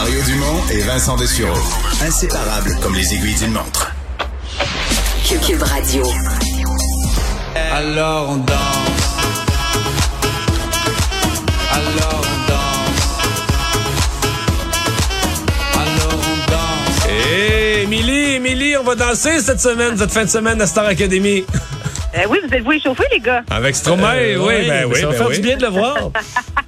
Mario Dumont et Vincent Dessureau. Inséparables comme les aiguilles d'une montre. Cube Radio. Alors on danse. Alors on danse. Alors on danse. Hé, Émilie, Émilie, on va danser cette semaine, cette fin de semaine à Star Academy. Euh, oui, vous êtes-vous échauffé, les gars? Avec Stromae, Euh, oui, oui, ben oui, ça va ben faire oui. du bien de le voir.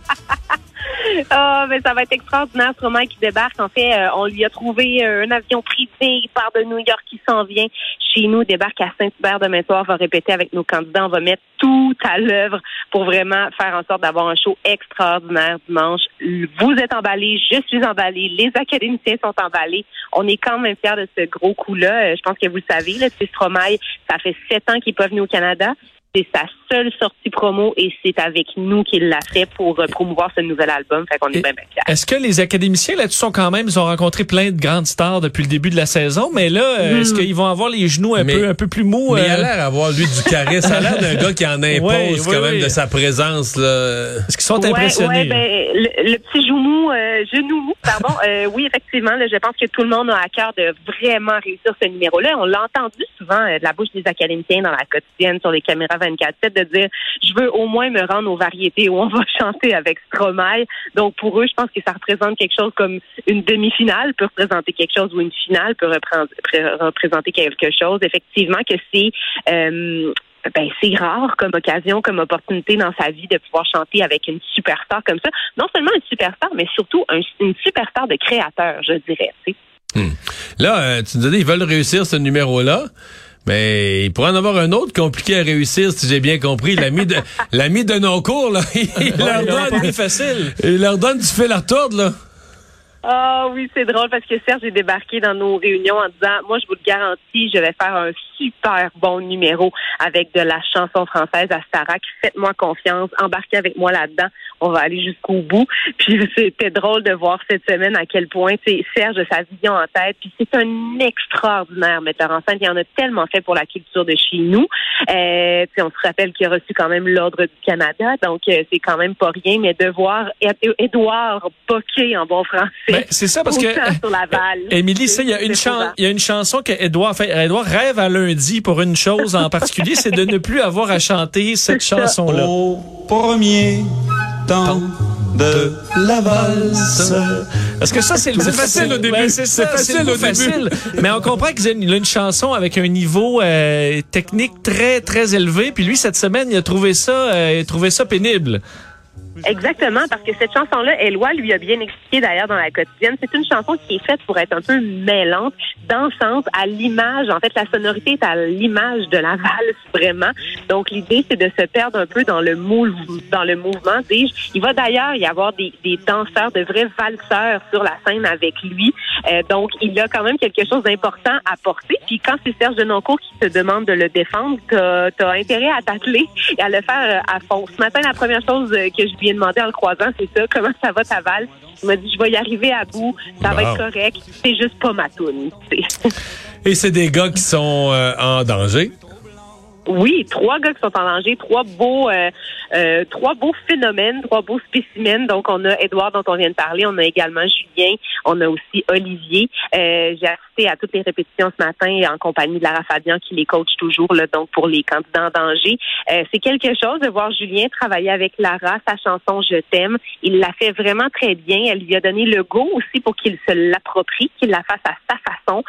Ah, mais ça va être extraordinaire, Stromae qui débarque. En fait, euh, on lui a trouvé euh, un avion privé. Il part de New York, qui s'en vient chez nous, débarque à Saint-Hubert demain soir, va répéter avec nos candidats. On va mettre tout à l'œuvre pour vraiment faire en sorte d'avoir un show extraordinaire dimanche. Vous êtes emballés, je suis emballée, les académiciens sont emballés. On est quand même fiers de ce gros coup-là. Euh, Je pense que vous le savez, là, Stromae, ça fait sept ans qu'il n'est pas venu au Canada. C'est sa seule sortie promo et c'est avec nous qu'il l'a fait pour euh, promouvoir ce nouvel album. Fait qu'on est bien, bien fiers. Est-ce que les académiciens là-dessus sont quand même, ils ont rencontré plein de grandes stars depuis le début de la saison, mais là, euh, est-ce qu'ils vont avoir les genoux un Mais- peu, un peu plus mous? Mais il a euh, l'air d'avoir, lui, du charisme. Ça a l'air d'un gars qui en impose Ouais, quand même de sa présence. Là. Est-ce qu'ils sont Ouais, impressionnés? ouais, ben, le, le petit genou mou, euh, genou mou, pardon. euh, oui, effectivement, là, je pense que tout le monde a à cœur de vraiment réussir ce numéro-là. On l'a entendu souvent euh, de la bouche des académiciens dans la quotidienne sur les caméras 24/7 de dire je veux au moins me rendre aux variétés où on va chanter avec Stromae. Donc pour eux, je pense que ça représente quelque chose comme une demi-finale peut représenter quelque chose ou une finale peut représenter quelque chose. Effectivement que c'est euh, ben, c'est rare comme occasion, comme opportunité dans sa vie de pouvoir chanter avec une superstar comme ça. Non seulement une superstar, mais surtout un- une superstar de créateur, je dirais. sais. Là, euh, tu dit, ils veulent réussir ce numéro-là. Mais il pourrait en avoir un autre compliqué à réussir, si j'ai bien compris. L'ami de l'ami de nos cours, là, il, leur donne, facile. il leur donne du fil à retordre, là. Ah oui, c'est drôle parce que Serge est débarqué dans nos réunions en disant Moi, je vous le garantis, je vais faire un super bon numéro avec de la chanson française à Starac. Faites-moi confiance, embarquez avec moi là-dedans. On va aller jusqu'au bout. Puis c'était drôle de voir cette semaine à quel point Serge a sa vision en tête. Puis c'est un extraordinaire metteur en scène. Il en a tellement fait pour la culture de chez nous. Euh, puis on se rappelle qu'il a reçu quand même l'ordre du Canada, donc euh, c'est quand même pas rien. Mais de voir Édouard Boquet en bon français. Ben, c'est ça parce que sur Laval. Émilie, ça, il y a une chan- épouvantable. il y a une chanson que Edouard fait. Edouard rêve à lundi pour une chose en particulier, c'est de ne plus avoir à chanter cette C'est ça. chanson-là. Au premier temps de la valse. Parce que ça, c'est le facile au début. C'est facile le au facile. Mais on comprend qu'il a une, une chanson avec un niveau euh, technique très, très élevé. Puis lui, cette semaine, il a trouvé ça, euh, il a trouvé ça pénible. Exactement, parce que cette chanson-là, Éloi lui a bien expliqué d'ailleurs dans la quotidienne, c'est une chanson qui est faite pour être un peu mêlante, dansante, à l'image. En fait, la sonorité est à l'image de la valse, vraiment. Donc, l'idée, c'est de se perdre un peu dans le, mou- dans le mouvement, dis-je. Il va d'ailleurs y avoir des, des danseurs, de vrais valseurs sur la scène avec lui. Euh, donc, il a quand même quelque chose d'important à porter. Puis, quand c'est Serge Denoncourt qui te demande de le défendre, t'as as intérêt à t'atteler et à le faire euh, à fond. Ce matin, la première chose euh, que je lui ai demandé en le croisant, c'est ça. Comment ça va ta valse? Il m'a dit, je vais y arriver à bout. Ça va être correct. C'est juste pas ma toune. Et c'est des gars qui sont euh, en danger. Oui, trois gars qui sont en danger, trois beaux, euh, euh, trois beaux phénomènes, trois beaux spécimens. Donc, on a Edouard dont on vient de parler, on a également Julien, on a aussi Olivier. Euh, J'ai assisté à toutes les répétitions ce matin en compagnie de Lara Fabian qui les coach toujours, là, donc pour les candidats en danger. Euh, C'est quelque chose de voir Julien travailler avec Lara, sa chanson Je t'aime. Il l'a fait vraiment très bien. Elle lui a donné le go aussi pour qu'il se l'approprie, qu'il la fasse à sa façon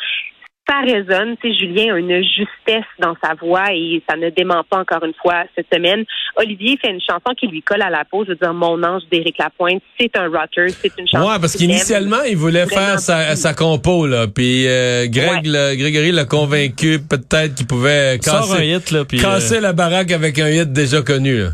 ça résonne. Tu sais, Julien a une justesse dans sa voix et ça ne dément pas encore une fois cette semaine. Olivier fait une chanson qui lui colle à la peau. Je veux dire, Mon ange d'Éric Lapointe, c'est un rocker, c'est une chanson. Ouais, parce qu'initialement, il voulait faire sa, sa compo, là. Puis euh, Greg, le- Grégory l'a convaincu peut-être qu'il pouvait casser, hit, là, puis... casser euh, la baraque avec un hit déjà connu. Là.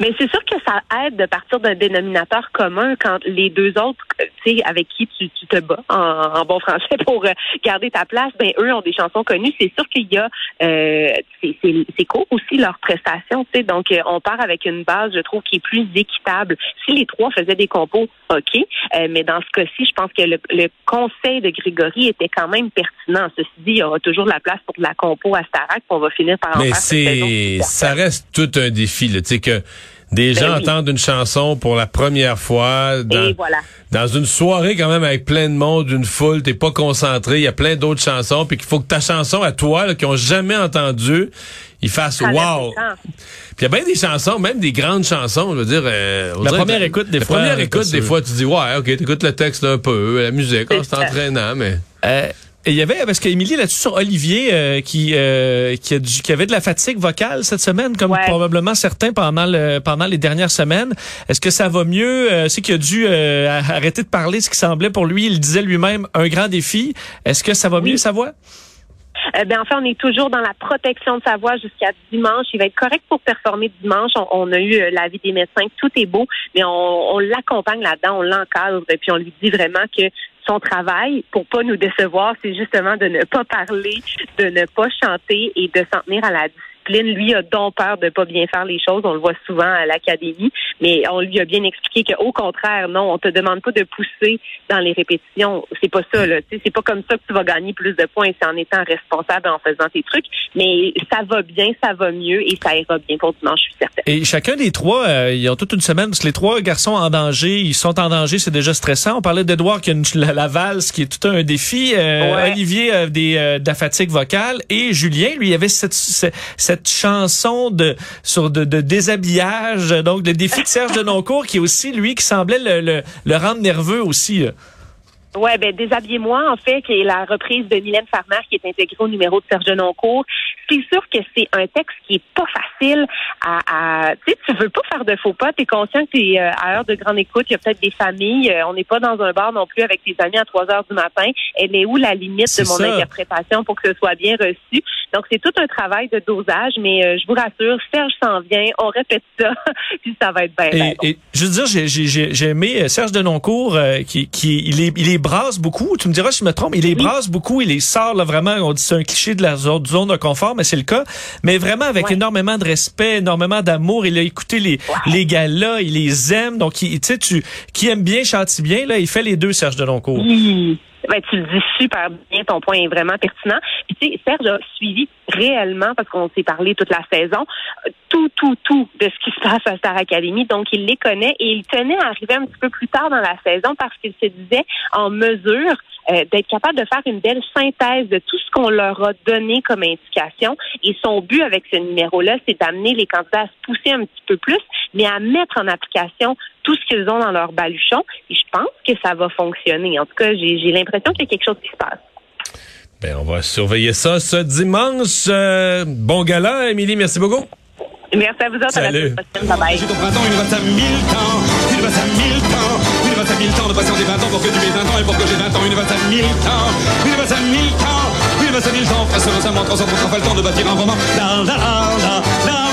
Mais c'est sûr que ça aide de partir d'un dénominateur commun quand les deux autres, euh, tu sais, avec qui tu, tu te bats en, en bon français pour euh, garder ta place, ben eux ont des chansons connues. C'est sûr qu'il y a, euh, c'est- c'est c'est court aussi leur prestation, tu sais. Donc euh, on part avec une base, je trouve, qui est plus équitable. Si les trois faisaient des compos, ok, euh, mais dans ce cas-ci, je pense que le, le conseil de Grégory était quand même pertinent. Ceci dit, il y aura toujours de la place pour de la compo à Starac, puis on va finir par en Mais faire saison c'est, ça reste tout un défi, là. Tu sais que Des gens Ben oui. entendent une chanson pour la première fois dans, voilà. dans une soirée quand même avec plein de monde, une foule, t'es pas concentré, il y a plein d'autres chansons, puis qu'il faut que ta chanson à toi, là, qui ont jamais entendu, ils fassent wow. Puis il y a bien des chansons, même des grandes chansons, je veux dire. euh, La première que- écoute, des la fois, première pas écoute, des fois, tu dis, ouais, ok, t'écoutes le texte un peu, la musique, oh, C'est ça. entraînant, mais. Euh, et il y avait, parce qu'Émilie là-dessus sur Olivier, euh, qui, euh, qui, a du- qui avait de la fatigue vocale cette semaine, comme Ouais. probablement certains pendant, le, pendant les dernières semaines. Est-ce que ça va mieux? Euh, c'est qu'il a dû euh, arrêter de parler, ce qui semblait pour lui, il disait lui-même, un grand défi. Est-ce que ça va Oui. mieux, sa voix? Euh, ben, enfin, on est toujours dans la protection de sa voix jusqu'à dimanche. Il va être correct pour performer dimanche. On, on a eu euh, l'avis des médecins, tout est beau, mais on, on l'accompagne là-dedans, on l'encadre, et puis on lui dit vraiment que son travail, pour pas nous décevoir, c'est justement de ne pas parler, de ne pas chanter et de s'en tenir à la discipline. Lui a donc peur de pas bien faire les choses. On le voit souvent à l'académie, mais on lui a bien expliqué qu'au contraire, non, on te demande pas de pousser dans les répétitions. C'est pas ça, là. Tu sais, C'est pas comme ça que tu vas gagner plus de points. C'est en étant responsable en faisant tes trucs. Mais ça va bien, ça va mieux et ça ira bien pour dimanche, je suis certaine. Et chacun des trois, euh, ils ont toute une semaine, parce que les trois garçons en danger, ils sont en danger, c'est déjà stressant. On parlait d'Edouard qui a une, la, la valse, qui est tout un défi. Euh, Ouais. Olivier euh, des, euh, de la fatigue vocale. Et Julien, lui, il avait cette, cette, chanson de, sur de, de déshabillage. Donc, le défi de Serge Denoncourt, qui est aussi, lui, qui semblait le, le, le rendre nerveux aussi. Ouais, ben déshabillez-moi en fait, qui est la reprise de Mylène Farmer qui est intégrée au numéro de Serge Denoncourt. C'est sûr que c'est un texte qui est pas facile à, à tu sais, tu veux pas faire de faux pas, tu es conscient que tu es à heure de grande écoute, il y a peut-être des familles, euh, on n'est pas dans un bar non plus avec tes amis à 3 heures du matin. Elle est où la limite de mon ça. interprétation pour que ce soit bien reçu? Donc c'est tout un travail de dosage, mais euh, je vous rassure, Serge s'en vient, on répète ça, puis ça va être bien. Et, bon. et je veux dire, j'ai- aimé euh, Serge Denoncourt, euh, qui, qui il, les brasse beaucoup. Tu me diras si je me trompe, il les brasse beaucoup, il les sort là, vraiment. On dit c'est un cliché de la zone, zone de confort, mais c'est le cas. Mais vraiment avec énormément de respect, énormément d'amour. Il a écouté les les gars-là, il les aime. Donc, il- tu sais, tu qui aime bien, chante bien. Là, il fait les deux, Serge Denoncourt. Oui. Ben, tu le dis super bien, ton point est vraiment pertinent. Puis, tu sais, Serge a suivi réellement, parce qu'on s'est parlé toute la saison, tout, tout, tout de ce qui se passe à Star Academy. Donc, il les connaît et il tenait à arriver un petit peu plus tard dans la saison parce qu'il se disait en mesure euh, d'être capable de faire une belle synthèse de tout ce qu'on leur a donné comme indication. Et son but avec ce numéro-là, c'est d'amener les candidats à se pousser un petit peu plus, mais à mettre en application tout ce qu'ils ont dans leur baluchon. Et je pense que ça va fonctionner. En tout cas, j'ai j'ai l'impression qu'il y a quelque chose qui se passe. Ben, on va surveiller ça ce dimanche. Euh, bon gala, Émilie, merci beaucoup. Merci à vous autres. À la Salut. semaine prochaine. Bye bye. J'ai ton printemps, il me reste à mille temps. Il me reste à mille temps. Il me reste à mille temps de patienter 20 ans pour que tu aies 20 ans et pour que j'ai 20 ans. Il me reste à mille temps. Il me reste à mille temps. Il me reste à mille temps. Face au récemment, 300 pour qu'on fasse le temps de bâtir un roman. La la la la.